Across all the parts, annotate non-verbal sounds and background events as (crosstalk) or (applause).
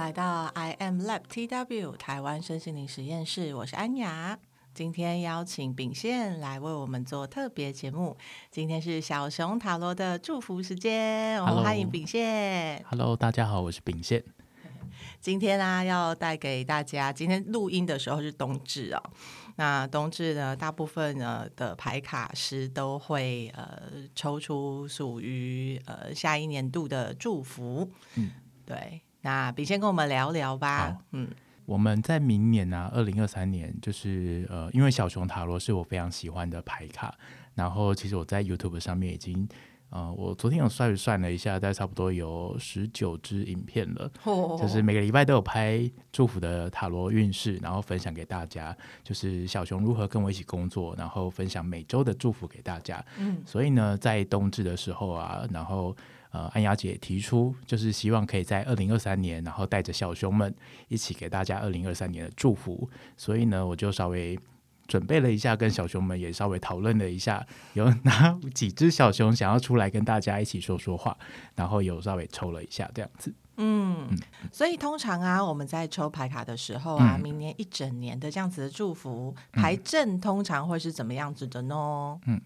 迎来到 I Am Lab TW 台湾身心灵实验室，我是安雅。今天邀请秉宪来为我们做特别节目。今天是小熊塔罗的祝福时间，我们欢迎秉宪。Hello，大家好，我是秉宪。今天呢、啊，要带给大家，今天录音的时候是冬至哦。那冬至呢，大部分呢的牌卡师都会呃抽出属于呃下一年度的祝福。嗯，对。那比先跟我们聊聊吧。好嗯，我们在明年呢、啊，二零二三年，就是呃，因为小熊塔罗是我非常喜欢的牌卡，然后其实我在 YouTube 上面已经。啊、呃，我昨天有算算了一下，大概差不多有十九支影片了，oh. 就是每个礼拜都有拍祝福的塔罗运势，然后分享给大家，就是小熊如何跟我一起工作，然后分享每周的祝福给大家。嗯，所以呢，在冬至的时候啊，然后呃，安雅姐提出，就是希望可以在二零二三年，然后带着小熊们一起给大家二零二三年的祝福，所以呢，我就稍微。准备了一下，跟小熊们也稍微讨论了一下，有哪 (laughs) 几只小熊想要出来跟大家一起说说话，然后有稍微抽了一下这样子。嗯，嗯，所以通常啊，我们在抽牌卡的时候啊，嗯、明年一整年的这样子的祝福牌阵，通常会是怎么样子的呢？嗯，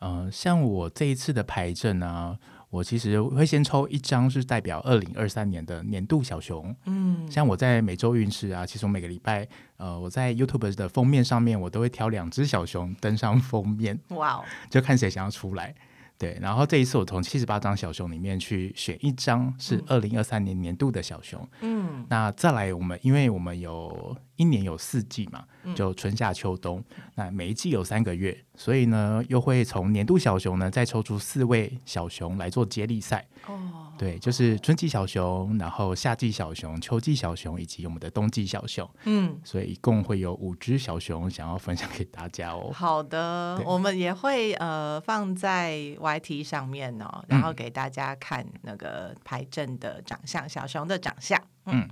呃，像我这一次的牌阵呢。我其实会先抽一张，是代表二零二三年的年度小熊。嗯，像我在每周运势啊，其实我每个礼拜，呃，我在 YouTube 的封面上面，我都会挑两只小熊登上封面。哇哦，(laughs) 就看谁想要出来。对，然后这一次我从七十八张小熊里面去选一张是二零二三年年度的小熊。嗯，那再来我们，因为我们有一年有四季嘛，就春夏秋冬，那每一季有三个月，所以呢，又会从年度小熊呢再抽出四位小熊来做接力赛。哦。对，就是春季小熊，然后夏季小熊、秋季小熊以及我们的冬季小熊。嗯，所以一共会有五只小熊想要分享给大家哦。好的，我们也会呃放在 YT 上面哦，然后给大家看那个牌阵的长相，小熊的长相。嗯，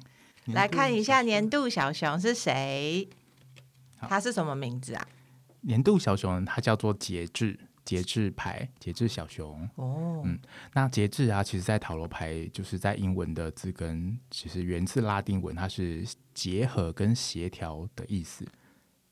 来看一下年度小熊是谁？他是什么名字啊？年度小熊，它叫做节制。节制牌，节制小熊。哦，嗯，那节制啊，其实，在塔罗牌，就是在英文的字根，其实源自拉丁文，它是结合跟协调的意思。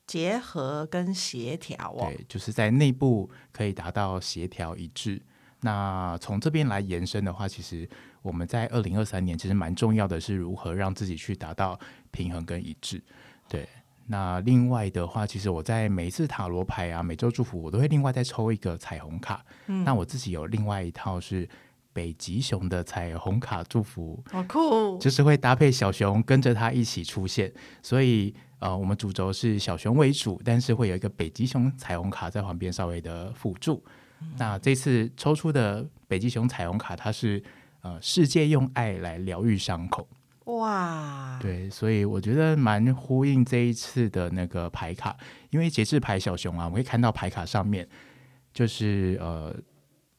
结合跟协调哦，对，就是在内部可以达到协调一致。那从这边来延伸的话，其实我们在二零二三年，其实蛮重要的是如何让自己去达到平衡跟一致。对。那另外的话，其实我在每一次塔罗牌啊，每周祝福，我都会另外再抽一个彩虹卡。嗯，那我自己有另外一套是北极熊的彩虹卡祝福，好酷！就是会搭配小熊跟着它一起出现，所以呃，我们主轴是小熊为主，但是会有一个北极熊彩虹卡在旁边稍微的辅助。嗯，那这次抽出的北极熊彩虹卡，它是呃，世界用爱来疗愈伤口。哇，对，所以我觉得蛮呼应这一次的那个牌卡，因为节制牌小熊啊，我会看到牌卡上面就是呃，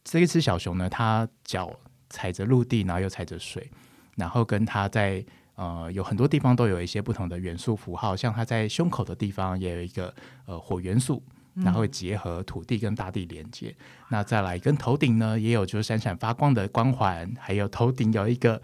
这一只小熊呢，它脚踩着陆地，然后又踩着水，然后跟它在呃有很多地方都有一些不同的元素符号，像它在胸口的地方也有一个呃火元素，然后会结合土地跟大地连接。嗯、那再来跟头顶呢，也有就是闪闪发光的光环，还有头顶有一个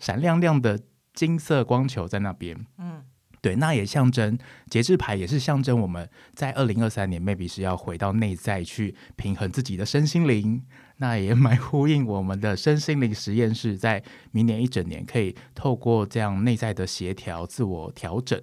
闪亮亮的。金色光球在那边，嗯，对，那也象征节制牌，也是象征我们在二零二三年，maybe 是要回到内在去平衡自己的身心灵。那也蛮呼应我们的身心灵实验室，在明年一整年可以透过这样内在的协调、自我调整，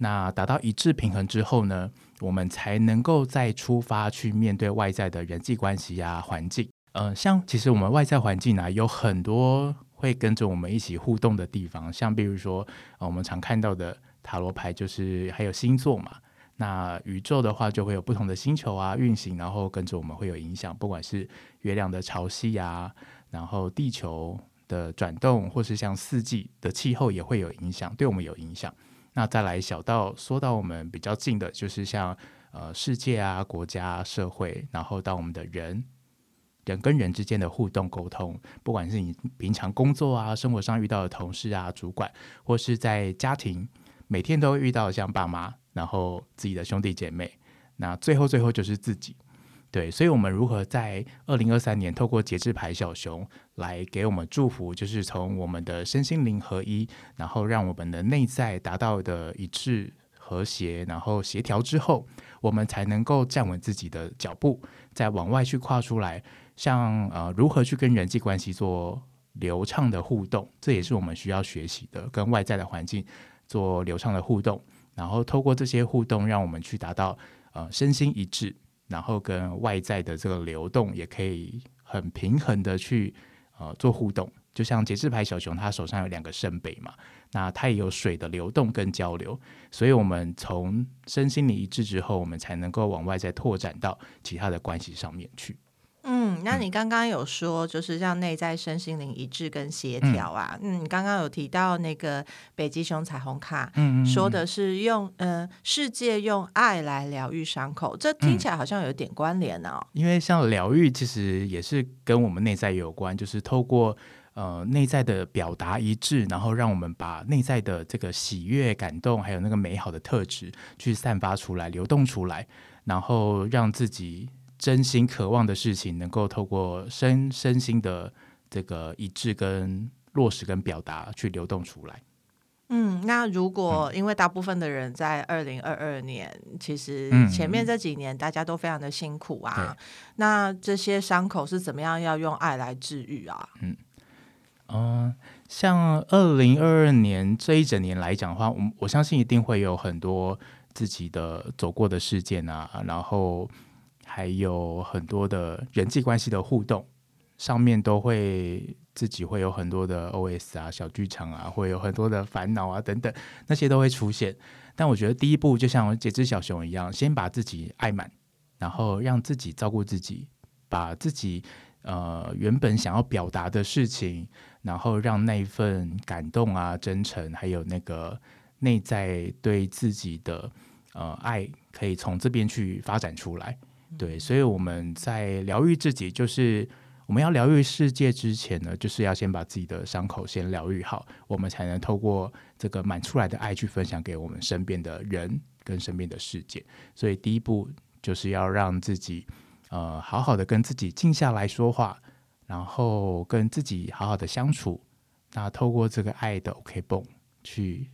那达到一致平衡之后呢，我们才能够再出发去面对外在的人际关系啊、环境。嗯、像其实我们外在环境、啊，有很多。会跟着我们一起互动的地方，像比如说，呃，我们常看到的塔罗牌，就是还有星座嘛。那宇宙的话，就会有不同的星球啊运行，然后跟着我们会有影响，不管是月亮的潮汐啊，然后地球的转动，或是像四季的气候也会有影响，对我们有影响。那再来小到说到我们比较近的，就是像呃世界啊、国家、社会，然后到我们的人。人跟人之间的互动沟通，不管是你平常工作啊、生活上遇到的同事啊、主管，或是在家庭每天都会遇到像爸妈，然后自己的兄弟姐妹，那最后最后就是自己。对，所以我们如何在二零二三年透过节制牌小熊来给我们祝福，就是从我们的身心灵合一，然后让我们的内在达到的一致和谐，然后协调之后，我们才能够站稳自己的脚步，再往外去跨出来。像呃，如何去跟人际关系做流畅的互动，这也是我们需要学习的，跟外在的环境做流畅的互动，然后透过这些互动，让我们去达到呃身心一致，然后跟外在的这个流动也可以很平衡的去呃做互动。就像节制牌小熊，它手上有两个圣杯嘛，那它也有水的流动跟交流，所以我们从身心灵一致之后，我们才能够往外再拓展到其他的关系上面去。嗯，那你刚刚有说，就是让内在身心灵一致跟协调啊。嗯，你刚刚有提到那个北极熊彩虹卡，嗯，说的是用呃世界用爱来疗愈伤口，这听起来好像有点关联哦。因为像疗愈，其实也是跟我们内在有关，就是透过呃内在的表达一致，然后让我们把内在的这个喜悦、感动，还有那个美好的特质去散发出来、流动出来，然后让自己。真心渴望的事情，能够透过身身心的这个一致跟落实跟表达去流动出来。嗯，那如果因为大部分的人在二零二二年，嗯，其实前面这几年大家都非常的辛苦啊，嗯，那这些伤口是怎么样要用爱来治愈啊？嗯，呃，像二零二二年这一整年来讲的话，我我相信一定会有很多自己的走过的事件啊，然后。还有很多的人际关系的互动，上面都会自己会有很多的 OS 啊、小剧场啊，会有很多的烦恼啊等等，那些都会出现。但我觉得第一步就像这只小熊一样，先把自己爱满，然后让自己照顾自己，把自己呃原本想要表达的事情，然后让那份感动啊、真诚，还有那个内在对自己的呃爱，可以从这边去发展出来。对，所以我们在疗愈自己，就是我们要疗愈世界之前呢，就是要先把自己的伤口先疗愈好，我们才能透过这个满出来的爱去分享给我们身边的人跟身边的世界。所以第一步就是要让自己呃好好的跟自己静下来说话，然后跟自己好好的相处。那透过这个爱的 OK 绷去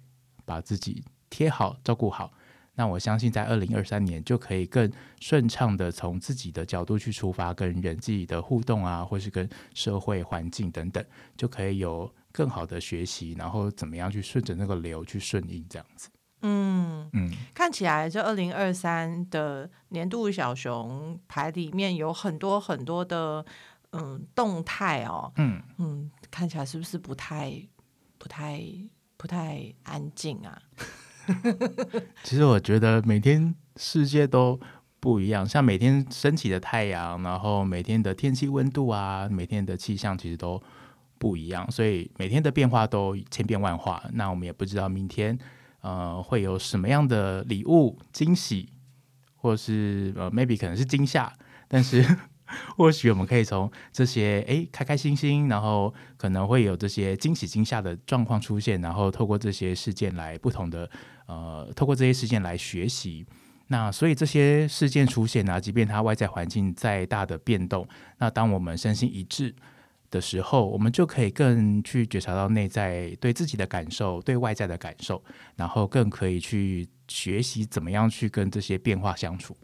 把自己贴好，照顾好。那我相信，在二零二三年就可以更顺畅的从自己的角度去出发，跟人际的互动啊，或是跟社会环境等等，就可以有更好的学习，然后怎么样去顺着那个流去顺应这样子。嗯嗯，看起来这二零二三的年度小熊牌里面有很多很多的嗯动态哦，嗯嗯，看起来是不是不太不太不太安静啊？(laughs) (laughs) 其实我觉得每天世界都不一样，像每天升起的太阳，然后每天的天气温度啊，每天的气象其实都不一样，所以每天的变化都千变万化。那我们也不知道明天呃会有什么样的礼物惊喜，或是呃 maybe 可能是惊吓，但是。(laughs) 或许我们可以从这些诶开开心心，然后可能会有这些惊喜惊吓的状况出现，然后透过这些事件来不同的呃，透过这些事件来学习。那所以这些事件出现啊，即便它外在环境再大的变动，那当我们身心一致的时候，我们就可以更去觉察到内在对自己的感受，对外在的感受，然后更可以去学习怎么样去跟这些变化相处。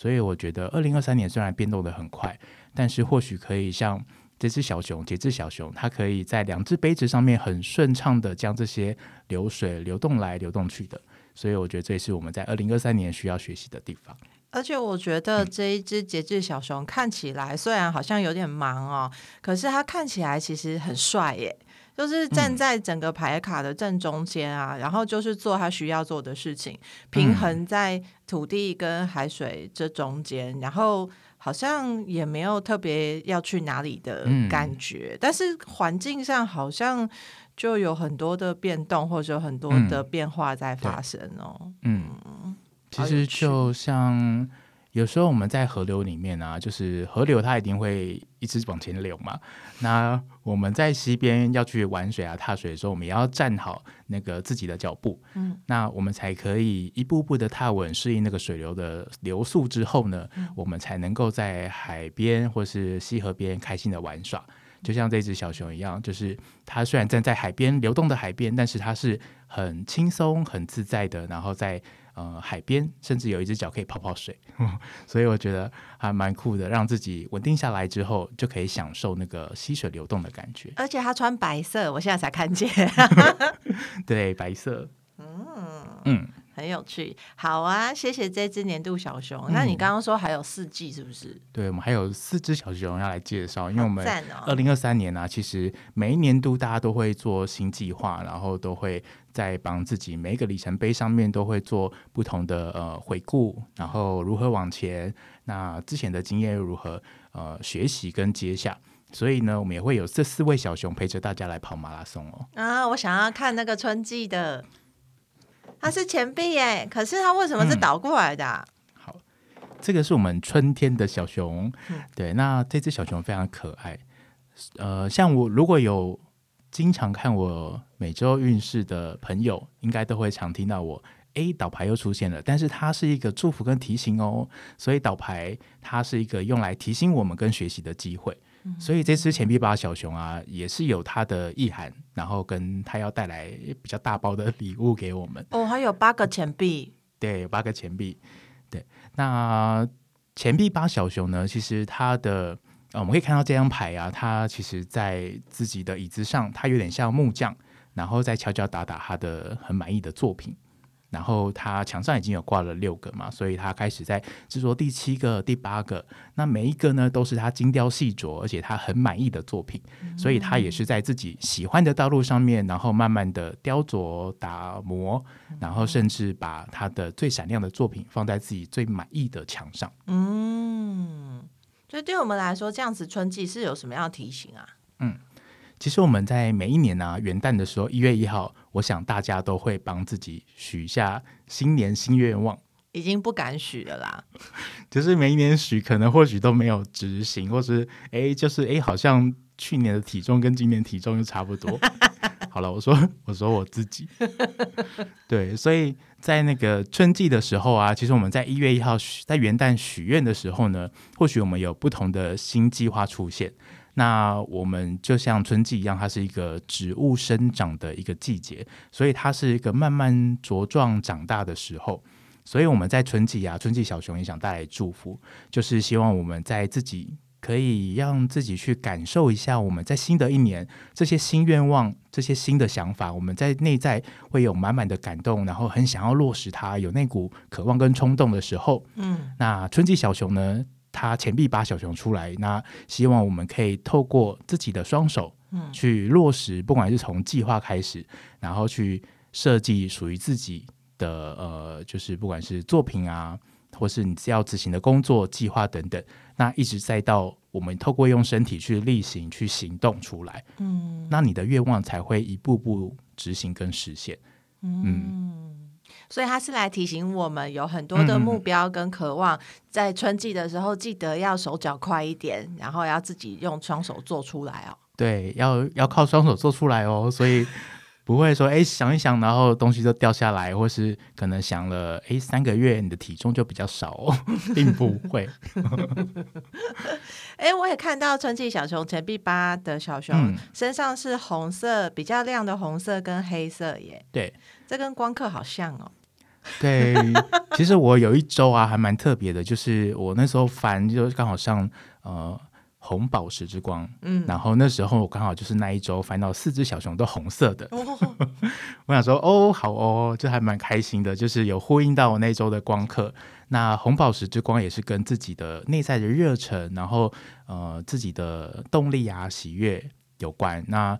所以我觉得，二零二三年虽然变动的很快，但是或许可以像这只小熊，节制小熊，它可以在两只杯子上面很顺畅的将这些流水流动来流动去的。所以我觉得这也是我们在二零二三年需要学习的地方。而且我觉得这一只节制小熊看起来虽然好像有点忙哦，可是它看起来其实很帅耶。就是站在整个牌卡的正中间啊，嗯，然后就是做他需要做的事情，平衡在土地跟海水这中间，然后好像也没有特别要去哪里的感觉，嗯，但是环境上好像就有很多的变动，或者有很多的变化在发生哦。嗯，嗯，其实就像有时候我们在河流里面啊，就是河流它一定会一直往前流嘛。那我们在溪边要去玩水啊、踏水的时候，我们也要站好那个自己的脚步，嗯，那我们才可以一步步的踏稳，适应那个水流的流速之后呢，嗯、我们才能够在海边或是溪河边开心的玩耍。就像这只小熊一样，就是它虽然站在海边流动的海边，但是它是很轻松、很自在的，然后在。呃，海边甚至有一只脚可以泡泡水，(laughs) 所以我觉得还蛮酷的。让自己稳定下来之后，就可以享受那个溪水流动的感觉。而且他穿白色，我现在才看见。(laughs) 对，白色。嗯嗯。很有趣，好啊，谢谢这只年度小熊。嗯、那你刚刚说还有四季是不是？对，我们还有四只小熊要来介绍，因为我们二零二三年呢、啊，其实每一年度大家都会做新计划，然后都会在帮自己每一个里程碑上面都会做不同的呃回顾，然后如何往前，那之前的经验又如何呃学习跟接下，所以呢，我们也会有这四位小熊陪着大家来跑马拉松哦。啊，我想要看那个春季的。它是钱币耶，可是它为什么是倒过来的、啊嗯？好，这个是我们春天的小熊，嗯、对，那这只小熊非常可爱。呃，像我如果有经常看我每周运势的朋友，应该都会常听到我，诶，倒牌又出现了，但是它是一个祝福跟提醒哦，所以倒牌它是一个用来提醒我们跟学习的机会。所以这只钱币八小熊啊，也是有它的意涵，然后跟它要带来比较大包的礼物给我们。哦，还有八个钱币。对，有八个钱币。对，那钱币八小熊呢？其实它的，呃，我们可以看到这张牌啊，它其实在自己的椅子上，它有点像木匠，然后在敲敲打打他的很满意的作品。然后他墙上已经有挂了六个嘛，所以他开始在制作第七个、第八个。那每一个呢，都是他精雕细琢，而且他很满意的作品。嗯、所以他也是在自己喜欢的道路上面，然后慢慢的雕琢、打磨，然后甚至把他的最闪亮的作品放在自己最满意的墙上。嗯，所以对我们来说，这样子春季是有什么样的提醒啊？嗯。其实我们在每一年呢、啊、元旦的时候，一月一号，我想大家都会帮自己许下新年新愿望。已经不敢许了啦，(laughs) 就是每一年许，可能或许都没有执行，或是哎，就是哎，好像去年的体重跟今年体重又差不多。(laughs) 好了，我说我说我自己，(laughs) 对，所以在那个春季的时候啊，其实我们在一月一号许在元旦许愿的时候呢，或许我们有不同的新计划出现。那我们就像春季一样，它是一个植物生长的一个季节，所以它是一个慢慢茁壮长大的时候。所以我们在春季啊，春季小熊也想带来祝福，就是希望我们在自己可以让自己去感受一下，我们在新的一年这些新愿望、这些新的想法，我们在内在会有满满的感动，然后很想要落实它，有那股渴望跟冲动的时候，嗯，那春季小熊呢？他钱币八小熊出来，那希望我们可以透过自己的双手，嗯，去落实，不管是从计划开始，然后去设计属于自己的呃，就是不管是作品啊，或是你要执行的工作计划等等，那一直再到我们透过用身体去力行、去行动出来，嗯，那你的愿望才会一步步执行跟实现，嗯。嗯所以他是来提醒我们，有很多的目标跟渴望，在春季的时候，记得要手脚快一点，然后要自己用双手做出来哦。对，要要靠双手做出来哦。所以不会说，哎，想一想，然后东西就掉下来，或是可能想了，哎，三个月你的体重就比较少哦，(laughs) 并不会。(laughs) 哎，我也看到春季小熊钱币八的小熊、嗯、身上是红色，比较亮的红色跟黑色耶。对，这跟光刻好像哦。(laughs) 对，其实我有一周啊，还蛮特别的，就是我那时候翻，就刚好上呃红宝石之光，嗯，然后那时候我刚好就是那一周翻到四只小熊都红色的，哦、(laughs) 我想说哦，好哦，就还蛮开心的，就是有呼应到我那周的光课。那红宝石之光也是跟自己的内在的热忱，然后呃自己的动力啊、喜悦有关。那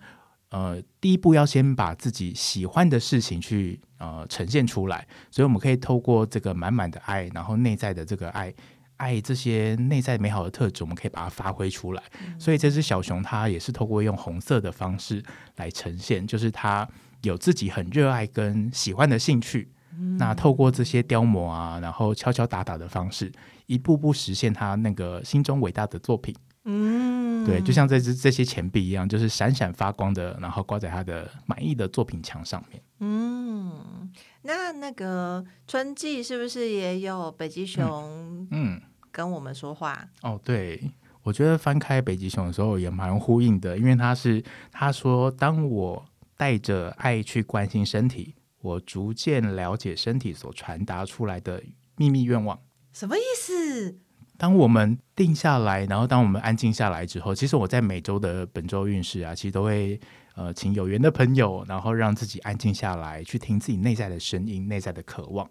呃，第一步要先把自己喜欢的事情去呃呈现出来，所以我们可以透过这个满满的爱，然后内在的这个爱，爱这些内在美好的特质，我们可以把它发挥出来。嗯、所以这只小熊它也是透过用红色的方式来呈现，就是它有自己很热爱跟喜欢的兴趣，嗯、那透过这些雕磨啊，然后敲敲打打的方式，一步步实现他那个心中伟大的作品。嗯，对，就像这只这些钱币一样，就是闪闪发光的，然后挂在他的满意的作品墙上面。嗯，那那个春季是不是也有北极熊？嗯，跟我们说话、嗯。哦，对，我觉得翻开北极熊的时候也蛮呼应的，因为他是他说，当我带着爱去关心身体，我逐渐了解身体所传达出来的秘密愿望。什么意思？当我们定下来，然后当我们安静下来之后，其实我在每周的本周运势啊，其实都会呃请有缘的朋友，然后让自己安静下来，去听自己内在的声音、内在的渴望。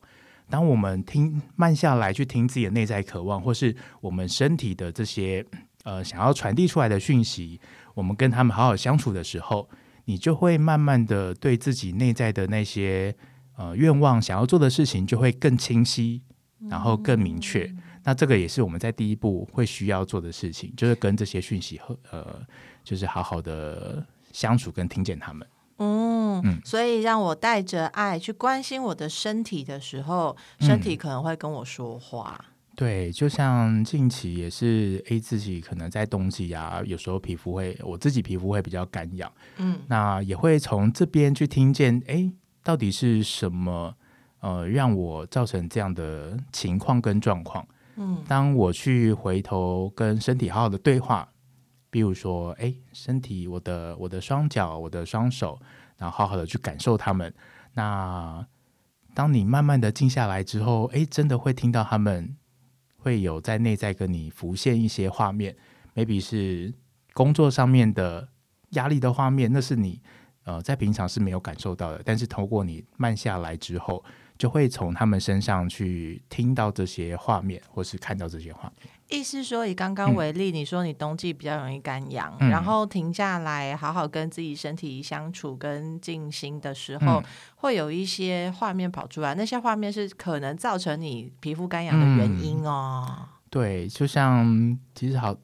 当我们听慢下来，去听自己的内在渴望，或是我们身体的这些呃想要传递出来的讯息，我们跟他们好好相处的时候，你就会慢慢的对自己内在的那些呃愿望、想要做的事情，就会更清晰，然后更明确。那这个也是我们在第一步会需要做的事情，就是跟这些讯息和呃，就是好好的相处跟听见他们。嗯嗯，所以让我带着爱去关心我的身体的时候，身体可能会跟我说话。嗯、对，就像近期也是 A 自己可能在冬季啊，有时候皮肤会，我自己皮肤会比较干痒。嗯，那也会从这边去听见，哎，到底是什么呃，让我造成这样的情况跟状况。当我去回头跟身体好好的对话，比如说，哎，身体，我的我的双脚，我的双手，然后好好的去感受他们。那当你慢慢的静下来之后，哎，真的会听到他们会有在内在跟你浮现一些画面，maybe 是工作上面的压力的画面，那是你呃在平常是没有感受到的，但是透过你慢下来之后。就会从他们身上去听到这些画面，或是看到这些画面。意思说，以刚刚为例，嗯、你说你冬季比较容易干痒，嗯、然后停下来好好跟自己身体相处跟静心的时候，嗯、会有一些画面跑出来。那些画面是可能造成你皮肤干痒的原因哦。嗯、对，就像其实好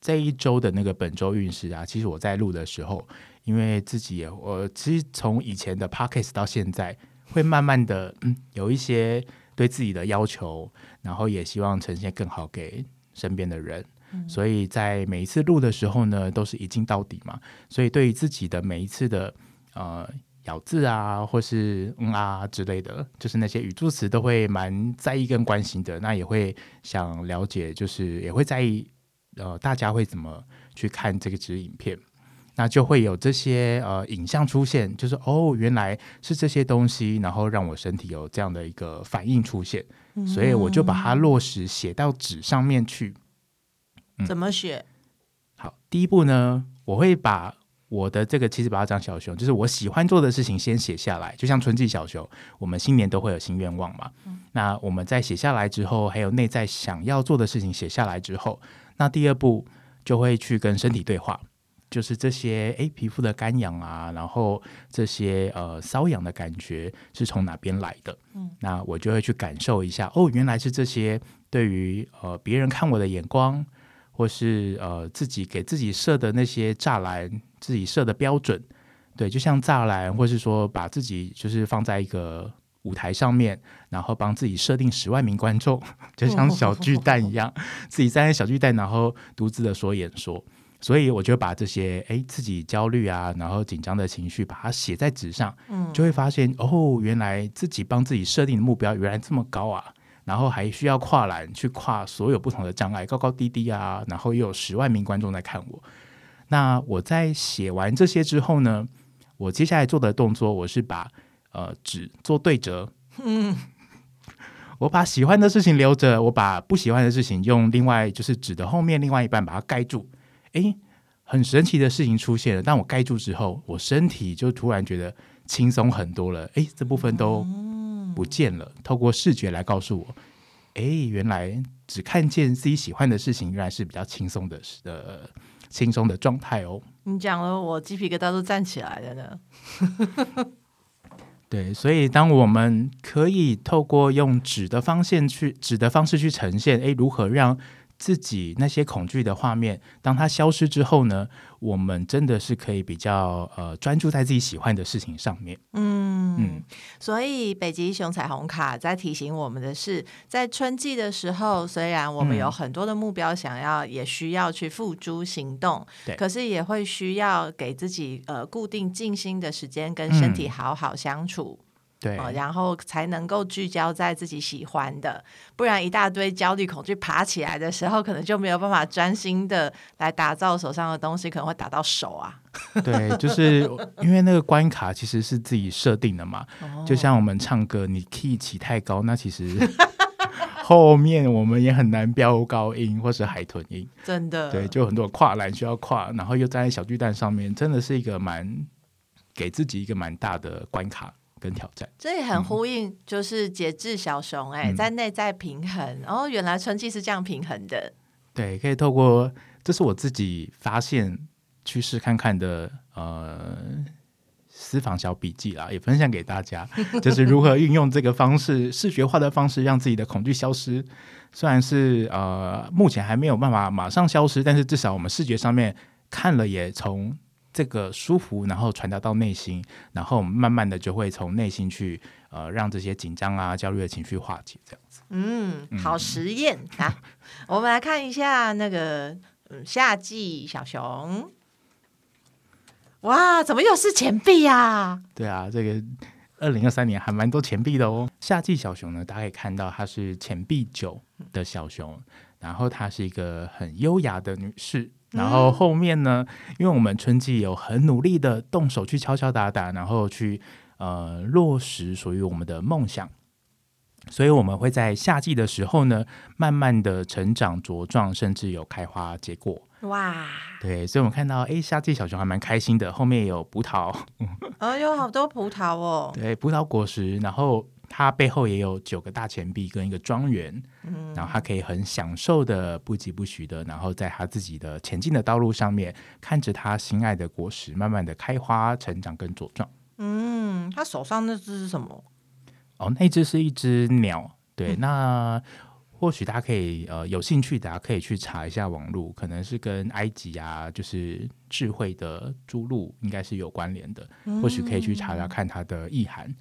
这一周的那个本周运势啊，其实我在录的时候，因为自己也我其实从以前的 Podcast 到现在。会慢慢的，嗯，有一些对自己的要求，然后也希望呈现更好给身边的人。嗯、所以在每一次录的时候呢，都是一镜到底嘛。所以对于自己的每一次的呃咬字啊，或是嗯啊之类的，就是那些语助词，都会蛮在意跟关心的。那也会想了解，就是也会在意呃大家会怎么去看这个支影片。那就会有这些呃影像出现，就是哦，原来是这些东西，然后让我身体有这样的一个反应出现，嗯、所以我就把它落实写到纸上面去。嗯、怎么写？好，第一步呢，我会把我的这个七十八张小熊，就是我喜欢做的事情先写下来，就像春季小熊，我们新年都会有新愿望嘛。嗯、那我们在写下来之后，还有内在想要做的事情写下来之后，那第二步就会去跟身体对话。就是这些诶，皮肤的干痒啊，然后这些呃瘙痒的感觉是从哪边来的？嗯，那我就会去感受一下。哦，原来是这些对于呃别人看我的眼光，或是呃自己给自己设的那些栅栏，自己设的标准。对，就像栅栏，或是说把自己就是放在一个舞台上面，然后帮自己设定十万名观众，(laughs) 就像小巨蛋一样，哦、自己站在小巨蛋，然后独自的说演说。所以我就把这些哎自己焦虑啊，然后紧张的情绪，把它写在纸上，嗯，就会发现哦，原来自己帮自己设定的目标原来这么高啊，然后还需要跨栏去跨所有不同的障碍，高高低低啊，然后又有十万名观众在看我。那我在写完这些之后呢，我接下来做的动作，我是把呃纸做对折，嗯，(laughs) 我把喜欢的事情留着，我把不喜欢的事情用另外就是纸的后面另外一半把它盖住。哎，很神奇的事情出现了。当我盖住之后，我身体就突然觉得轻松很多了。哎，这部分都不见了。透过视觉来告诉我，哎，原来只看见自己喜欢的事情，原来是比较轻松的，呃，轻松的状态哦。你讲了，我鸡皮疙瘩都站起来了呢。(laughs) 对，所以当我们可以透过用纸的方式去纸的方式去呈现，哎，如何让自己那些恐惧的画面，当它消失之后呢，我们真的是可以比较呃专注在自己喜欢的事情上面。嗯嗯，所以北极熊彩虹卡在提醒我们的是，在春季的时候，虽然我们有很多的目标想要，嗯、也需要去付诸行动，对，可是也会需要给自己呃固定静心的时间，跟身体好好相处。嗯对、哦，然后才能够聚焦在自己喜欢的，不然一大堆焦虑、恐惧爬起来的时候，可能就没有办法专心的来打造手上的东西，可能会打到手啊。(laughs) 对，就是因为那个关卡其实是自己设定的嘛，哦、就像我们唱歌，你 key 起太高，那其实后面我们也很难飙高音或是海豚音。真的，对，就很多跨栏需要跨，然后又站在小巨蛋上面，真的是一个蛮给自己一个蛮大的关卡。跟挑战，这也很呼应，就是节制小熊哎、欸，嗯、在内在平衡。哦，原来春季是这样平衡的。对，可以透过，这是我自己发现去试看看的呃私房小笔记啦，也分享给大家，(laughs) 就是如何运用这个方式，视觉化的方式，让自己的恐惧消失。虽然是呃目前还没有办法马上消失，但是至少我们视觉上面看了也从。这个舒服，然后传达到内心，然后慢慢的就会从内心去呃，让这些紧张啊、焦虑的情绪化解，这样子。嗯，好实验啊！我们来看一下那个嗯，夏季小熊。哇，怎么又是钱币呀、啊？对啊，这个二零二三年还蛮多钱币的哦。夏季小熊呢，大家可以看到它是钱币九的小熊，然后它是一个很优雅的女士。然后后面呢，因为我们春季有很努力的动手去敲敲打打，然后去呃落实属于我们的梦想，所以我们会在夏季的时候呢，慢慢的成长茁壮，甚至有开花结果。哇！对，所以我们看到，哎，夏季小熊还蛮开心的，后面有葡萄，(laughs) 哦，有好多葡萄哦。对，葡萄果实，然后。它背后也有九个大钱币跟一个庄园，嗯，然后他可以很享受的不疾不徐的，然后在他自己的前进的道路上面，看着他心爱的果实慢慢的开花、成长跟茁壮。嗯，他手上那只是什么？哦，那只是一只鸟。对，嗯、那或许大家可以呃有兴趣，大家可以去查一下网络，可能是跟埃及啊，就是智慧的朱鹭应该是有关联的，嗯、或许可以去查查看它的意涵。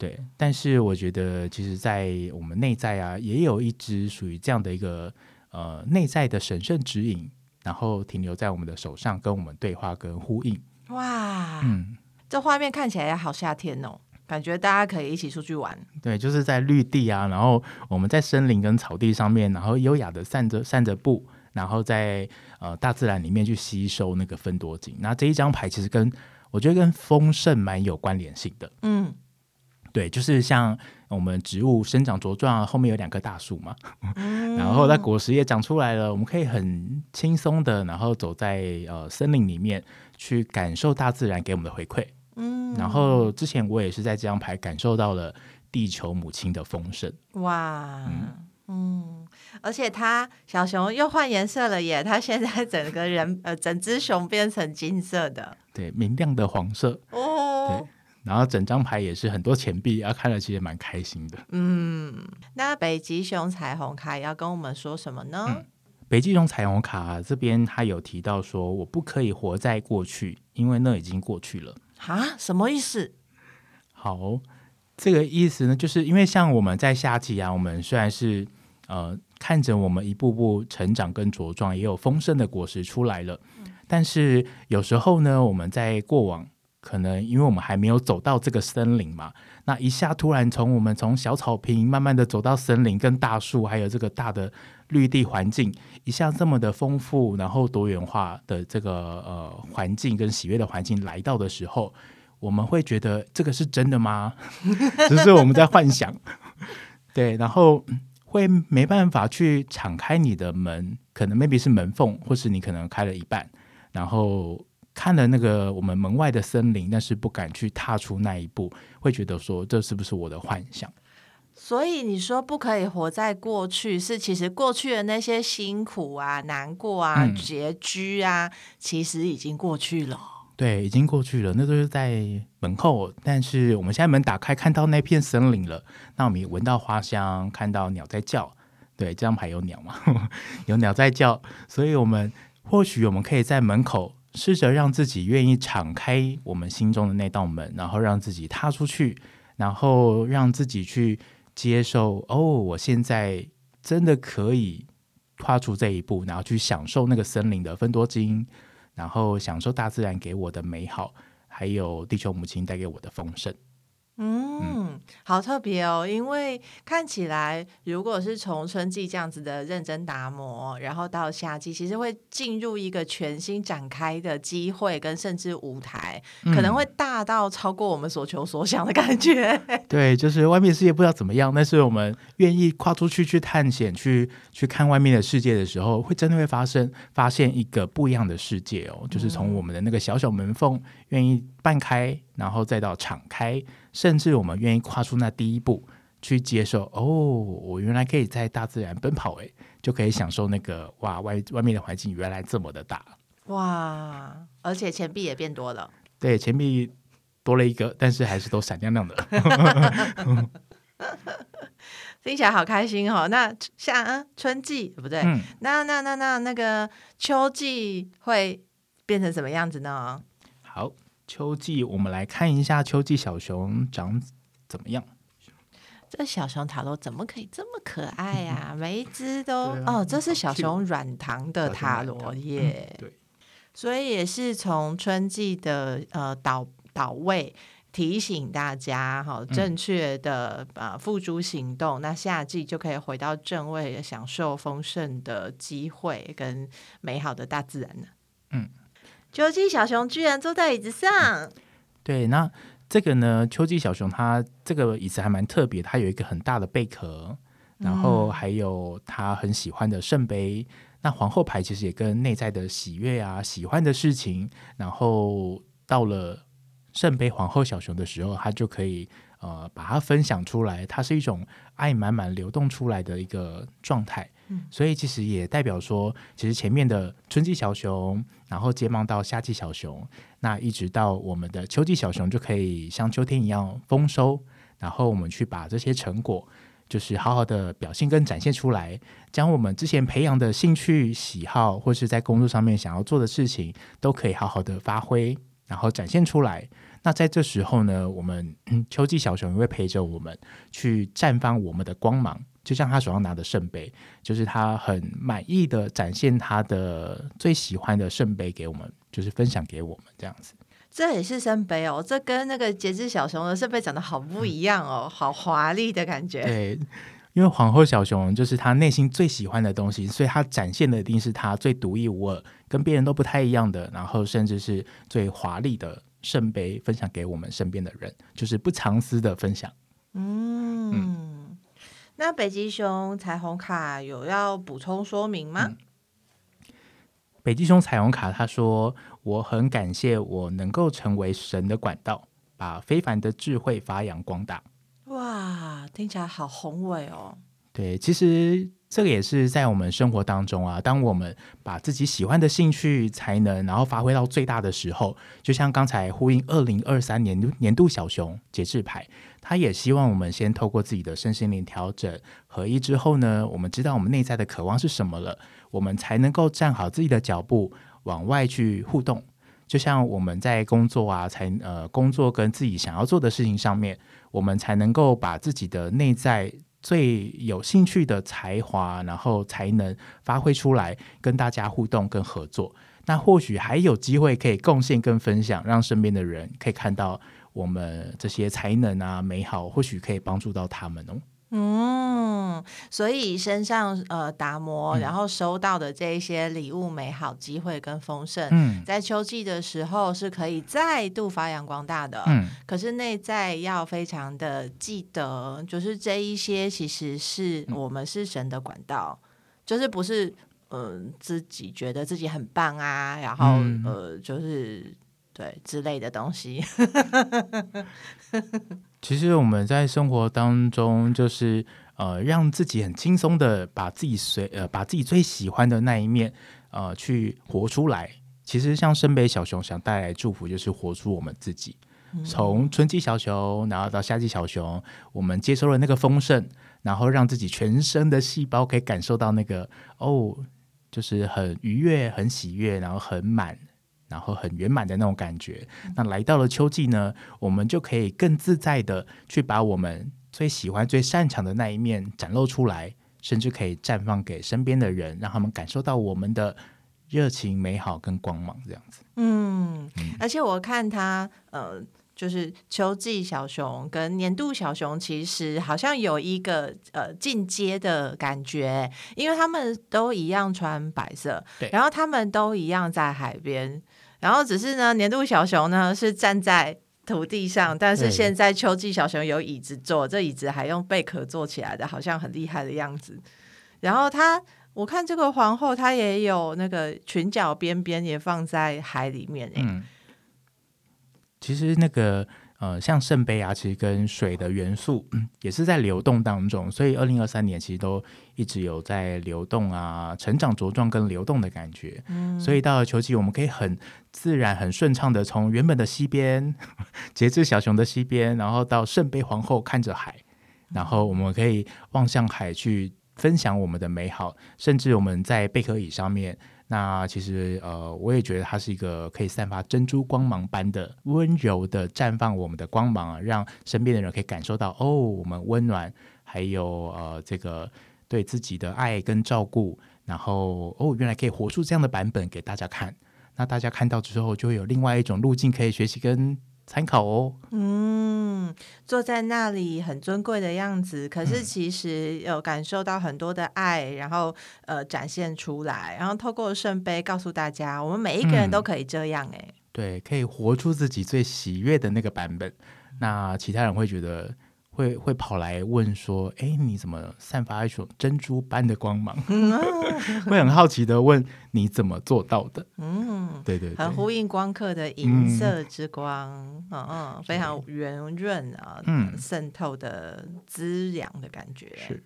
对，但是我觉得，其实，在我们内在啊，也有一只属于这样的一个呃内在的神圣指引，然后停留在我们的手上，跟我们对话跟呼应。哇，嗯，这画面看起来也好夏天哦，感觉大家可以一起出去玩。对，就是在绿地啊，然后我们在森林跟草地上面，然后优雅的散着散着步，然后在呃大自然里面去吸收那个分多精。那这一张牌其实跟我觉得跟丰盛蛮有关联性的。嗯。对，就是像我们植物生长茁壮，后面有两棵大树嘛，(laughs) 嗯、然后那果实也长出来了，我们可以很轻松的，然后走在呃森林里面去感受大自然给我们的回馈。嗯，然后之前我也是在这张牌感受到了地球母亲的丰盛。哇，嗯，嗯，而且它小熊又换颜色了耶，它现在整个人呃整只熊变成金色的，对，明亮的黄色。哦，对。然后整张牌也是很多钱币，啊，看了其实蛮开心的。嗯，那北极熊彩虹卡要跟我们说什么呢？嗯、北极熊彩虹卡这边他有提到说，我不可以活在过去，因为那已经过去了。啊，什么意思？好，这个意思呢，就是因为像我们在夏季啊，我们虽然是呃看着我们一步步成长跟茁壮，也有丰盛的果实出来了，嗯、但是有时候呢，我们在过往。可能因为我们还没有走到这个森林嘛，那一下突然从我们从小草坪慢慢的走到森林跟大树，还有这个大的绿地环境，一下这么的丰富，然后多元化的这个呃环境跟喜悦的环境来到的时候，我们会觉得这个是真的吗？(laughs) 只是我们在幻想，(laughs) 对，然后会没办法去敞开你的门，可能 maybe 是门缝，或是你可能开了一半，然后。看了那个我们门外的森林，但是不敢去踏出那一步，会觉得说，这是不是我的幻想？所以你说不可以活在过去，是其实过去的那些辛苦啊、难过啊、嗯、拮据啊，其实已经过去了。对，已经过去了，那都是在门后。但是我们现在门打开，看到那片森林了，那我们也闻到花香，看到鸟在叫，对，这张牌有鸟嘛？(laughs) 有鸟在叫，所以我们或许我们可以在门口试着让自己愿意敞开我们心中的那道门，然后让自己踏出去，然后让自己去接受。哦，我现在真的可以跨出这一步，然后去享受那个森林的芬多精，然后享受大自然给我的美好，还有地球母亲带给我的丰盛。嗯，好特别哦，因为看起来，如果是从春季这样子的认真打磨，然后到夏季，其实会进入一个全新展开的机会，跟甚至舞台，嗯、可能会大到超过我们所求所想的感觉。(laughs) 对，就是外面世界不知道怎么样，但是我们愿意跨出去去探险，去去看外面的世界的时候，会真的会发生发现一个不一样的世界哦，就是从我们的那个小小门缝，愿意半开，然后再到敞开。甚至我们愿意跨出那第一步，去接受哦，我原来可以在大自然奔跑，诶，就可以享受那个哇，外外面的环境原来这么的大哇！而且钱币也变多了，对，钱币多了一个，但是还是都闪亮亮的，(laughs) 听起来好开心哦。那像春季不对，嗯、那那那那那个秋季会变成什么样子呢？好。秋季，我们来看一下秋季小熊长怎么样。这小熊塔罗怎么可以这么可爱呀、啊？每一只都、啊、哦，这是小熊软糖的塔罗耶。对，所以也是从春季的呃倒倒位提醒大家哈、哦，正确的呃付诸行动。嗯、那夏季就可以回到正位，享受丰盛的机会跟美好的大自然了。嗯。究竟小熊居然坐在椅子上，对，那这个呢？秋季小熊它这个椅子还蛮特别，它有一个很大的贝壳，然后还有它很喜欢的圣杯。嗯、那皇后牌其实也跟内在的喜悦啊、喜欢的事情，然后到了圣杯皇后小熊的时候，它就可以呃把它分享出来，它是一种爱满满流动出来的一个状态。所以其实也代表说，其实前面的春季小熊，然后接棒到夏季小熊，那一直到我们的秋季小熊，就可以像秋天一样丰收。然后我们去把这些成果，就是好好的表现跟展现出来，将我们之前培养的兴趣、喜好，或是在工作上面想要做的事情，都可以好好的发挥，然后展现出来。那在这时候呢，我们秋季小熊也会陪着我们去绽放我们的光芒。就像他手上拿的圣杯，就是他很满意的展现他的最喜欢的圣杯给我们，就是分享给我们这样子。这也是圣杯哦，这跟那个节制小熊的圣杯长得好不一样哦，嗯、好华丽的感觉。对，因为皇后小熊就是他内心最喜欢的东西，所以他展现的一定是他最独一无二、跟别人都不太一样的，然后甚至是最华丽的圣杯分享给我们身边的人，就是不藏私的分享。嗯。嗯那北极熊彩虹卡有要补充说明吗？嗯、北极熊彩虹卡他说：“我很感谢我能够成为神的管道，把非凡的智慧发扬光大。”哇，听起来好宏伟哦！对，其实这个也是在我们生活当中啊，当我们把自己喜欢的兴趣、才能，然后发挥到最大的时候，就像刚才呼应二零二三年年度小熊节制牌。他也希望我们先透过自己的身心灵调整合一之后呢，我们知道我们内在的渴望是什么了，我们才能够站好自己的脚步往外去互动。就像我们在工作啊，才呃工作跟自己想要做的事情上面，我们才能够把自己的内在最有兴趣的才华，然后才能发挥出来，跟大家互动跟合作。那或许还有机会可以贡献跟分享，让身边的人可以看到。我们这些才能啊，美好，或许可以帮助到他们哦。嗯，所以身上呃打磨，然后收到的这一些礼物、美好机会跟丰盛，嗯，在秋季的时候是可以再度发扬光大的。嗯，可是内在要非常的记得，就是这一些其实是我们是神的管道，嗯、就是不是嗯、呃、自己觉得自己很棒啊，然后、嗯、呃就是。对之类的东西，(laughs) 其实我们在生活当中，就是呃，让自己很轻松的把自己随呃，把自己最喜欢的那一面呃，去活出来。其实像圣杯小熊想带来祝福，就是活出我们自己。从春季小熊，然后到夏季小熊，我们接收了那个丰盛，然后让自己全身的细胞可以感受到那个哦，就是很愉悦、很喜悦，然后很满，然后很圆满的那种感觉。那来到了秋季呢，我们就可以更自在的去把我们最喜欢、最擅长的那一面展露出来，甚至可以绽放给身边的人，让他们感受到我们的热情、美好跟光芒，这样子。嗯，而且我看他呃。就是秋季小熊跟年度小熊，其实好像有一个呃进阶的感觉，因为他们都一样穿白色，对，然后他们都一样在海边，然后只是呢，年度小熊呢是站在土地上，但是现在秋季小熊有椅子坐，这椅子还用贝壳做起来的，好像很厉害的样子。然后它，我看这个皇后，她也有那个裙角边边也放在海里面，嗯。其实那个呃，像圣杯啊，其实跟水的元素，嗯，也是在流动当中，所以二零二三年其实都一直有在流动啊，成长茁壮跟流动的感觉。嗯，所以到了秋季，我们可以很自然、很顺畅的从原本的西边，节制小熊的西边，然后到圣杯皇后看着海，然后我们可以望向海去分享我们的美好，甚至我们在贝壳椅上面。那其实呃，我也觉得它是一个可以散发珍珠光芒般的温柔的绽放我们的光芒，让身边的人可以感受到哦，我们温暖，还有呃这个对自己的爱跟照顾，然后哦，原来可以活出这样的版本给大家看。那大家看到之后，就会有另外一种路径可以学习跟参考哦。嗯，坐在那里很尊贵的样子，可是其实有感受到很多的爱，然后呃展现出来，然后透过圣杯告诉大家，我们每一个人都可以这样哎、欸嗯，对，可以活出自己最喜悦的那个版本。那其他人会觉得。会会跑来问说：“哎，你怎么散发一种珍珠般的光芒？” (laughs) 会很好奇的问：“你怎么做到的？”嗯，对对，对，很呼应光刻的银色之光，嗯嗯，非常圆润啊，嗯，渗透的滋养的感觉。是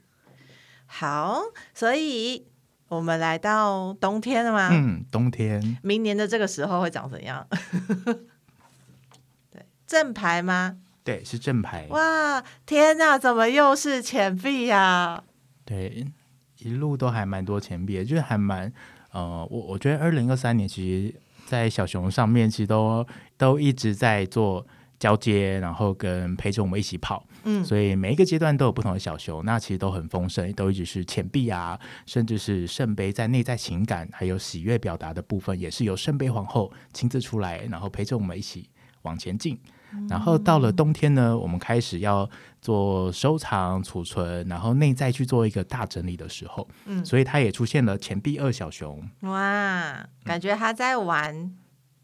好，所以我们来到冬天了吗？嗯，冬天，明年的这个时候会长怎样？(laughs) 对，正牌吗？对，是正牌。哇，天哪，怎么又是钱币呀、啊？对，一路都还蛮多钱币，就是还蛮……呃，我我觉得二零二三年其实，在小熊上面，其实都都一直在做交接，然后跟陪着我们一起跑。嗯，所以每一个阶段都有不同的小熊，那其实都很丰盛，都一直是钱币啊，甚至是圣杯在内在情感还有喜悦表达的部分，也是由圣杯皇后亲自出来，然后陪着我们一起往前进。然后到了冬天呢，我们开始要做收藏、储存，然后内在去做一个大整理的时候，嗯，所以它也出现了钱币二小熊。哇，感觉他在玩。嗯，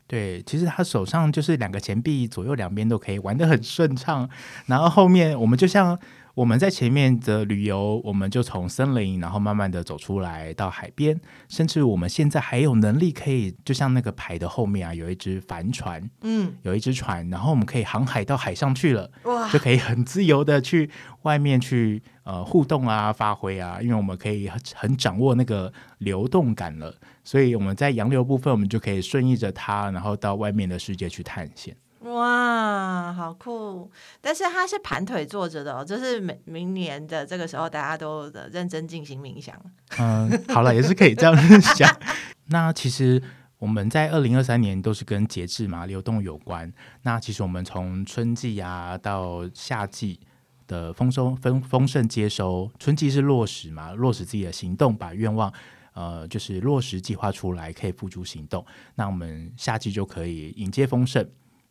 对，其实他手上就是两个钱币，左右两边都可以玩得很顺畅。然后后面我们就像。我们在前面的旅游，我们就从森林，然后慢慢的走出来到海边，甚至我们现在还有能力可以，就像那个牌的后面啊，有一只帆船，嗯，有一只船，然后我们可以航海到海上去了，哇，就可以很自由的去外面去呃互动啊，发挥啊，因为我们可以很很掌握那个流动感了，所以我们在洋流部分，我们就可以顺应着它，然后到外面的世界去探险。哇，好酷！但是它是盘腿坐着的哦，就是明明年的这个时候，大家都认真进行冥想。(laughs) 嗯，好了，也是可以这样想。(laughs) 那其实我们在二零二三年都是跟节制嘛、流动有关。那其实我们从春季啊到夏季的丰收、丰丰盛接收，春季是落实嘛，落实自己的行动，把愿望呃就是落实计划出来，可以付诸行动。那我们夏季就可以迎接丰盛。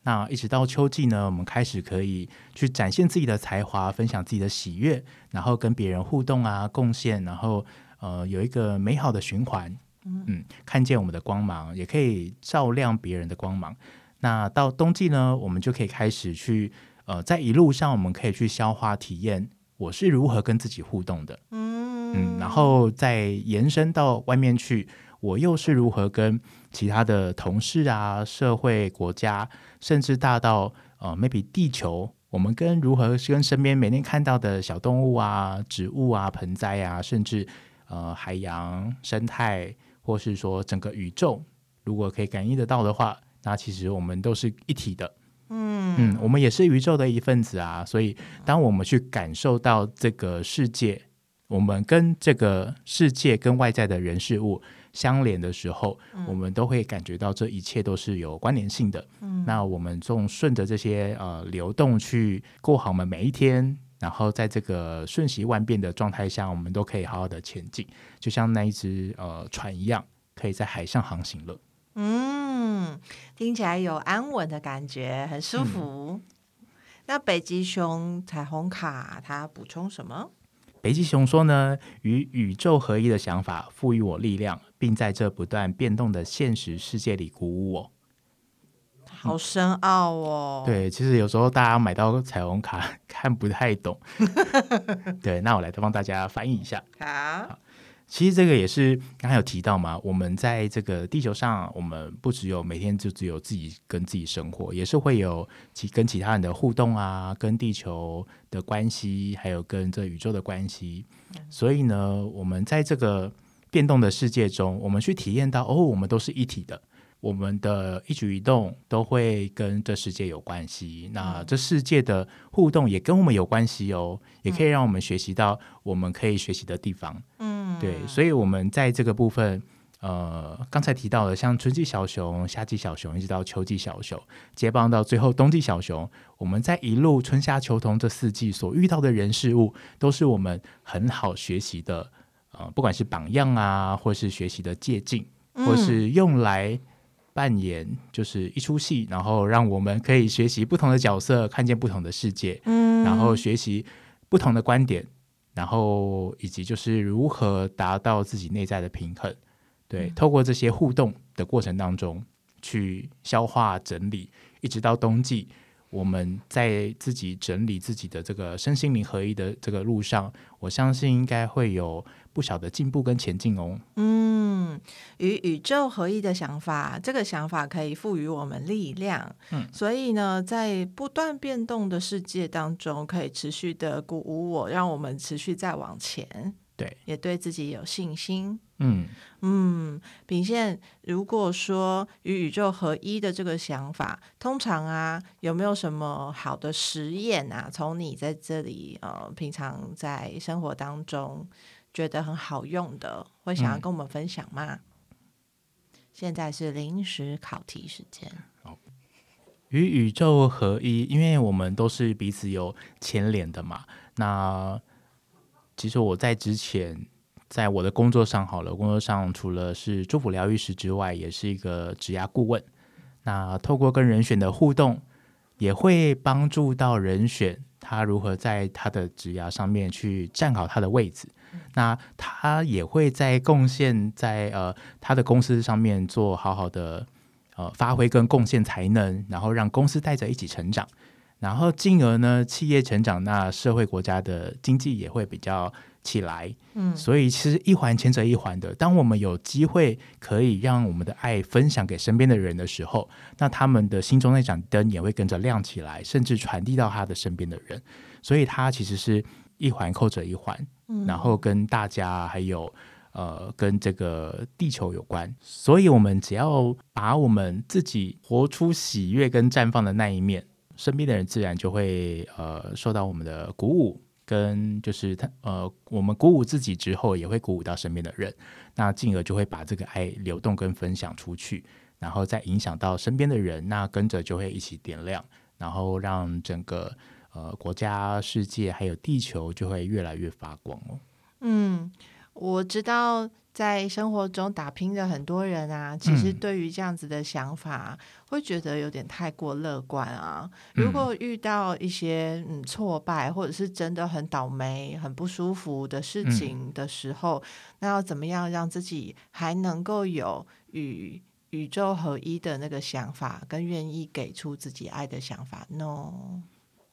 那一直到秋季呢，我们开始可以去展现自己的才华，分享自己的喜悦，然后跟别人互动啊，贡献，然后呃有一个美好的循环，嗯，看见我们的光芒，也可以照亮别人的光芒。那到冬季呢，我们就可以开始去呃在一路上，我们可以去消化体验我是如何跟自己互动的，嗯嗯，然后再延伸到外面去。我又是如何跟其他的同事啊、社会、国家，甚至大到呃，maybe 地球，我们跟如何跟身边每天看到的小动物啊、植物啊、盆栽啊，甚至呃海洋生态，或是说整个宇宙，如果可以感应得到的话，那其实我们都是一体的。嗯嗯嗯，我们也是宇宙的一份子啊。所以，当我们去感受到这个世界，我们跟这个世界跟外在的人事物相连的时候，嗯、我们都会感觉到这一切都是有关联性的。嗯，那我们就顺着这些呃流动去过好我们每一天，然后在这个瞬息万变的状态下，我们都可以好好的前进，就像那一只呃船一样，可以在海上航行了。嗯，听起来有安稳的感觉，很舒服。嗯、那北极熊彩虹卡它补充什么？北极熊说呢，与宇宙合一的想法赋予我力量，并在这不断变动的现实世界里鼓舞我。好深奥哦。对，其实有时候大家买到彩虹卡 (laughs) 看不太懂。对，那我来帮大家翻译一下。好。其实这个也是刚才有提到嘛，我们在这个地球上，我们不只有每天就只有自己跟自己生活，也是会有其跟其他人的互动啊，跟地球的关系，还有跟这宇宙的关系。所以呢，我们在这个变动的世界中，我们去体验到哦，我们都是一体的。我们的一举一动都会跟这世界有关系，那这世界的互动也跟我们有关系哦，也可以让我们学习到我们可以学习的地方。嗯，对，所以我们在这个部分，呃，刚才提到的，像春季小熊、夏季小熊，一直到秋季小熊，接棒到最后冬季小熊，我们在一路春夏秋冬这四季所遇到的人事物，都是我们很好学习的，呃，不管是榜样啊，或是学习的借镜，或是用来。扮演就是一出戏，然后让我们可以学习不同的角色，看见不同的世界，嗯，然后学习不同的观点，然后以及就是如何达到自己内在的平衡。对，嗯，透过这些互动的过程当中，去消化整理，一直到冬季，我们在自己整理自己的这个身心灵合一的这个路上，我相信应该会有。不小的进步跟前进哦。嗯，与宇宙合一的想法，这个想法可以赋予我们力量。嗯，所以呢，在不断变动的世界当中，可以持续的鼓舞我，让我们持续再往前。对，也对自己有信心。嗯嗯，秉宪，如果说与宇宙合一的这个想法，通常啊，有没有什么好的实验啊？从你在这里呃，平常在生活当中。觉得很好用的，会想要跟我们分享吗？嗯、现在是临时考题时间。好，与宇宙合一，因为我们都是彼此有牵连的嘛。那其实我在之前，在我的工作上，好了，工作上除了是祝福疗愈师之外，也是一个职涯顾问。那透过跟人选的互动，也会帮助到人选他如何在他的职涯上面去站好他的位置。那他也会在贡献在呃他的公司上面做好好的呃发挥跟贡献才能，然后让公司带着一起成长，然后进而呢企业成长，那社会国家的经济也会比较起来。嗯，所以其实一环牵着一环的。当我们有机会可以让我们的爱分享给身边的人的时候，那他们的心中那盏灯也会跟着亮起来，甚至传递到他的身边的人。所以它其实是一环扣着一环。嗯然后跟大家还有呃跟这个地球有关，所以我们只要把我们自己活出喜悦跟绽放的那一面，身边的人自然就会呃受到我们的鼓舞，跟就是他呃我们鼓舞自己之后，也会鼓舞到身边的人，那进而就会把这个爱流动跟分享出去，然后再影响到身边的人，那跟着就会一起点亮，然后让整个。呃，国家、世界还有地球就会越来越发光哦。嗯，我知道在生活中打拼的很多人啊，其实对于这样子的想法，嗯、会觉得有点太过乐观啊。如果遇到一些嗯挫败，或者是真的很倒霉、很不舒服的事情的时候，嗯、那要怎么样让自己还能够有与宇宙合一的那个想法，跟愿意给出自己爱的想法呢？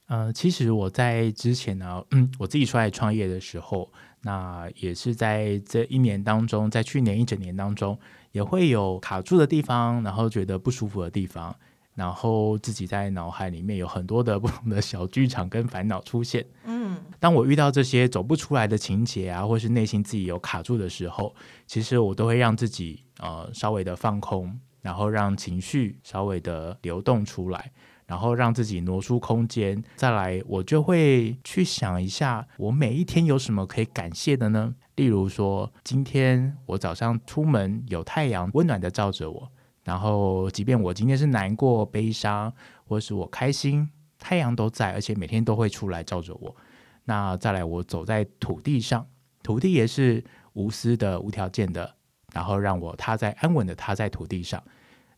呃，其实我在之前呢，嗯，我自己出来创业的时候，那也是在这一年当中，在去年一整年当中，也会有卡住的地方，然后觉得不舒服的地方，然后自己在脑海里面有很多的 (laughs) 不同的小剧场跟烦恼出现。嗯，当我遇到这些走不出来的情节啊，或是内心自己有卡住的时候，其实我都会让自己呃稍微的放空，然后让情绪稍微的流动出来。然后让自己挪出空间。再来，我就会去想一下，我每一天有什么可以感谢的呢？例如说，今天我早上出门有太阳温暖的照着我，然后即便我今天是难过、悲伤，或是我开心，太阳都在，而且每天都会出来照着我。那再来，我走在土地上，土地也是无私的、无条件的，然后让我踏在安稳的踏在土地上。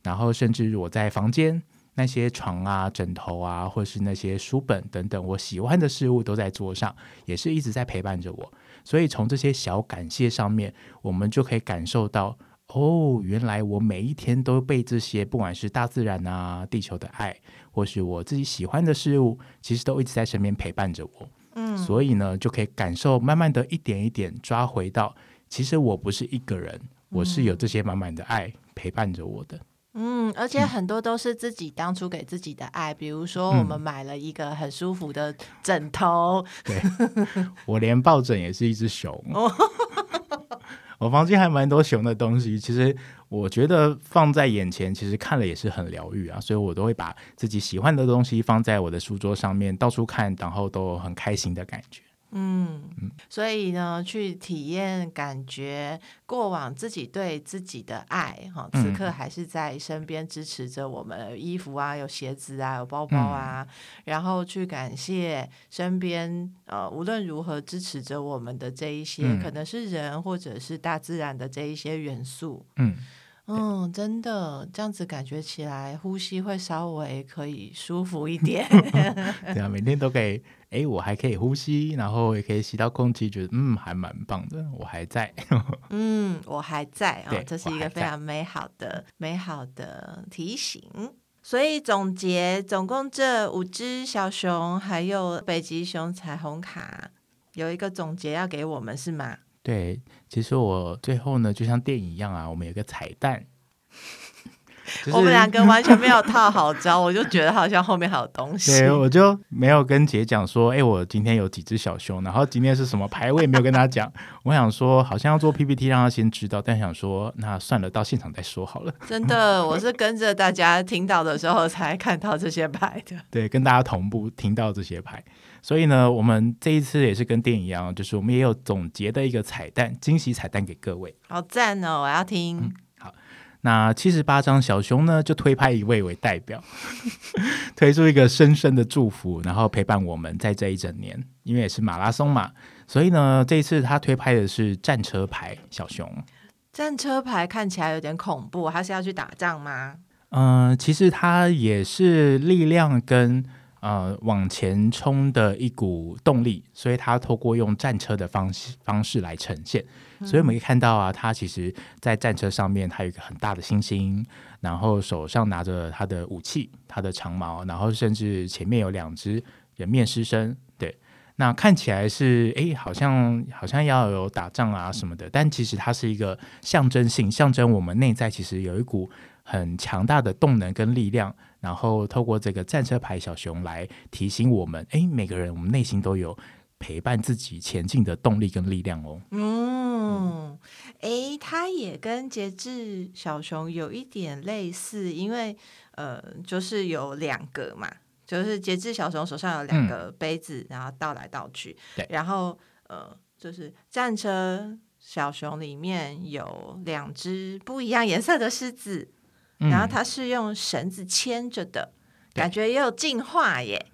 然后，甚至我在房间那些床啊、枕头啊，或是那些书本等等，我喜欢的事物都在桌上，也是一直在陪伴着我。所以，从这些小感谢上面，我们就可以感受到，哦，原来我每一天都被这些，不管是大自然啊、地球的爱，或是我自己喜欢的事物，其实都一直在身边陪伴着我。嗯，所以呢，就可以感受，慢慢的一点一点抓回到，其实我不是一个人，我是有这些满满的爱陪伴着我的。嗯，而且很多都是自己当初给自己的爱，比如说我们买了一个很舒服的枕头，对，我连抱枕也是一只熊。(laughs) 我房间还蛮多熊的东西，其实我觉得放在眼前，其实看了也是很疗愈啊，所以我都会把自己喜欢的东西放在我的书桌上面，到处看，然后都很开心的感觉。嗯，所以呢，去体验感觉过往自己对自己的爱，哈，此刻还是在身边支持着我们，衣服啊，有鞋子啊，有包包啊，嗯、然后去感谢身边呃，无论如何支持着我们的这一些，嗯、可能是人或者是大自然的这一些元素，嗯。嗯，真的这样子感觉起来，呼吸会稍微可以舒服一点。(laughs) 对啊，每天都可以，哎，我还可以呼吸，然后也可以吸到空气，觉得嗯，还蛮棒的。我还在，(laughs) 嗯，我还在啊，哦，这是一个非常美好的、美好的提醒。所以总结，总共这五只小熊，还有北极熊彩虹卡，有一个总结要给我们，是吗？对，其实我最后呢，就像电影一样啊，我们有个彩蛋。(laughs) 就是、我们两个完全没有套好招，我就觉得好像后面还有东西。对，我就没有跟姐讲说，哎，我今天有几只小熊，然后今天是什么牌，我也没有跟她讲。我想说，好像要做 PPT 让她先知道，但想说，那算了，到现场再说好了。真的，我是跟着大家听到的时候才看到这些牌的。对，跟大家同步听到这些牌。所以呢，我们这一次也是跟电影一样，就是我们也有总结的一个彩蛋，惊喜彩蛋给各位。好赞哦！我要听。嗯、好，那七十八张小熊呢，就推派一位为代表，(laughs) 推出一个深深的祝福，然后陪伴我们在这一整年。因为也是马拉松嘛，所以呢，这一次他推派的是战车牌小熊。战车牌看起来有点恐怖，他是要去打仗吗？嗯、呃，其实他也是力量跟。呃，往前冲的一股动力，所以它透过用战车的方式方式来呈现。所以我们可以看到啊，他其实，在战车上面，他有一个很大的星星，然后手上拿着他的武器，他的长矛，然后甚至前面有两只人面狮身。对，那看起来是哎，好像好像要有打仗啊什么的，但其实它是一个象征性，象征我们内在其实有一股很强大的动能跟力量。然后透过这个战车牌小熊来提醒我们，哎，每个人我们内心都有陪伴自己前进的动力跟力量哦。嗯，哎，它也跟节制小熊有一点类似，因为呃，就是有两个嘛，就是节制小熊手上有两个杯子，嗯、然后倒来倒去。对，然后呃，就是战车小熊里面有两只不一样颜色的狮子。然后它是用绳子牵着的，嗯、感觉也有进化耶。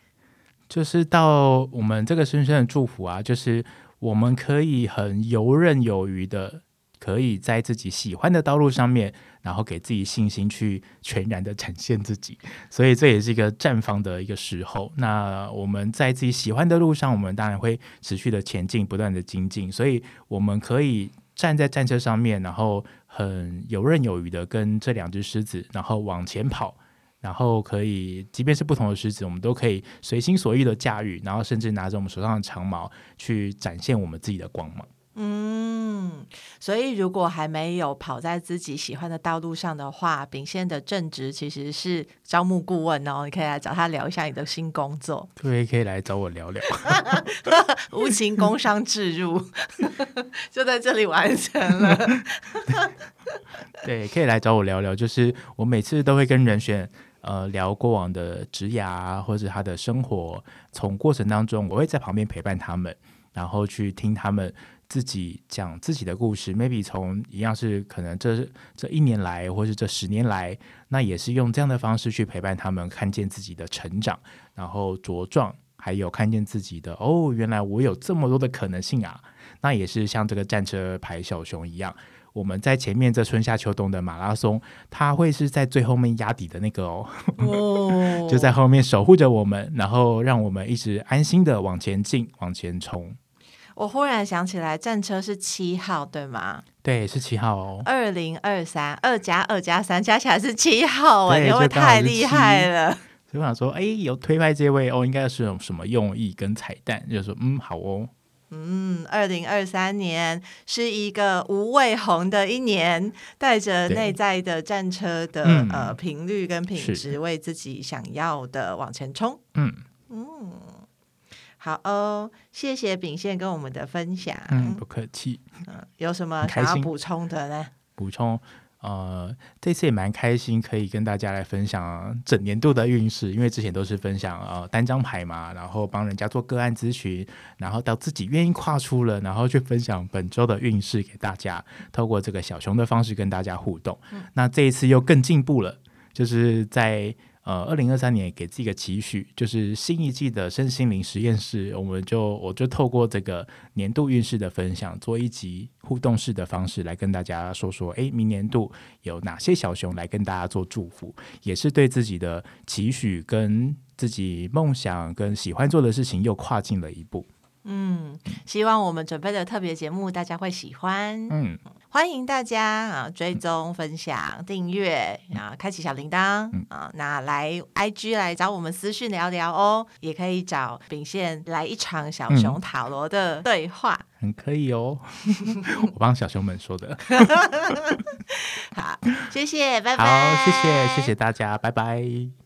就是到我们这个深深的祝福啊，就是我们可以很游刃有余的，可以在自己喜欢的道路上面，然后给自己信心去全然的展现自己。所以这也是一个绽放的一个时候。那我们在自己喜欢的路上，我们当然会持续的前进，不断的精进。所以我们可以站在战车上面，然后。很游刃有余的跟这两只狮子，然后往前跑，然后可以，即便是不同的狮子，我们都可以随心所欲的驾驭，然后甚至拿着我们手上的长矛去展现我们自己的光芒。嗯，所以如果还没有跑在自己喜欢的道路上的话，秉宪的正职其实是招募顾问哦，你可以来找他聊一下你的新工作。(laughs) 对，可以来找我聊聊。无情工商置入，(laughs) 就在这里完成了。对，可以来找我聊聊。就是我每次都会跟人选呃聊过往的职涯或者他的生活。从过程当中，我会在旁边陪伴他们，然后去听他们自己讲自己的故事。Maybe 从一样是可能这这一年来，或是这十年来，那也是用这样的方式去陪伴他们，看见自己的成长，然后茁壮，还有看见自己的哦，原来我有这么多的可能性啊！那也是像这个战车牌小熊一样，我们在前面这春夏秋冬的马拉松，它会是在最后面压底的那个哦，哦 (laughs) 就在后面守护着我们，然后让我们一直安心的往前进，往前冲。我忽然想起来，战车是七号，对吗？对，是七号哦。二零二三，二加二加三加起来是七号哎！因为太厉害了。所以我想说，哎，有推派这位哦，应该是有什么用意跟彩蛋？就是说，嗯，好哦。嗯，二零二三年是一个无畏红的一年，带着内在的战车的、嗯、呃频率跟品质，为自己想要的往前冲。嗯嗯，好哦，谢谢秉宪跟我们的分享。嗯，不客气。嗯，有什么想要补充的呢？补充。呃，这次也蛮开心，可以跟大家来分享整年度的运势，因为之前都是分享呃单张牌嘛，然后帮人家做个案咨询，然后到自己愿意跨出了，然后去分享本周的运势给大家，透过这个小熊的方式跟大家互动。嗯、那这一次又更进步了，就是在。呃，二零二三年给自己一个期许，就是新一季的身心灵实验室，我们就我就透过这个年度运势的分享，做一集互动式的方式来跟大家说说，哎，明年度有哪些小熊来跟大家做祝福，也是对自己的期许跟自己梦想跟喜欢做的事情又跨进了一步。嗯，希望我们准备的特别节目大家会喜欢。嗯，欢迎大家啊追踪、分享、订阅啊，开启小铃铛啊，那来 IG 来找我们私讯聊聊哦，也可以找秉宪来一场小熊塔罗的对话，很可以哦。(laughs) 我帮小熊们说的。(laughs) 好，谢谢，拜拜。好，谢谢，谢谢大家，拜拜。